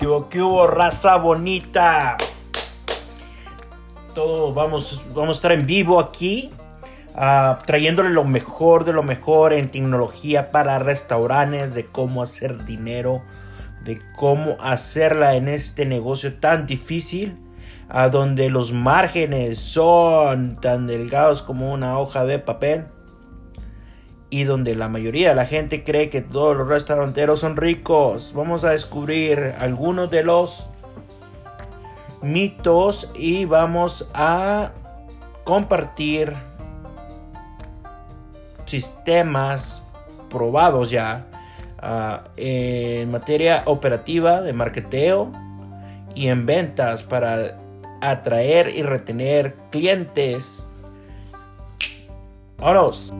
¿Qué hubo, raza bonita? Todo, vamos, vamos a estar en vivo aquí, ah, trayéndole lo mejor de lo mejor en tecnología para restaurantes, de cómo hacer dinero, de cómo hacerla en este negocio tan difícil, a donde los márgenes son tan delgados como una hoja de papel y donde la mayoría de la gente cree que todos los restauranteros son ricos. Vamos a descubrir algunos de los mitos y vamos a compartir sistemas probados ya uh, en materia operativa de marketeo y en ventas para atraer y retener clientes. ¡Vámonos!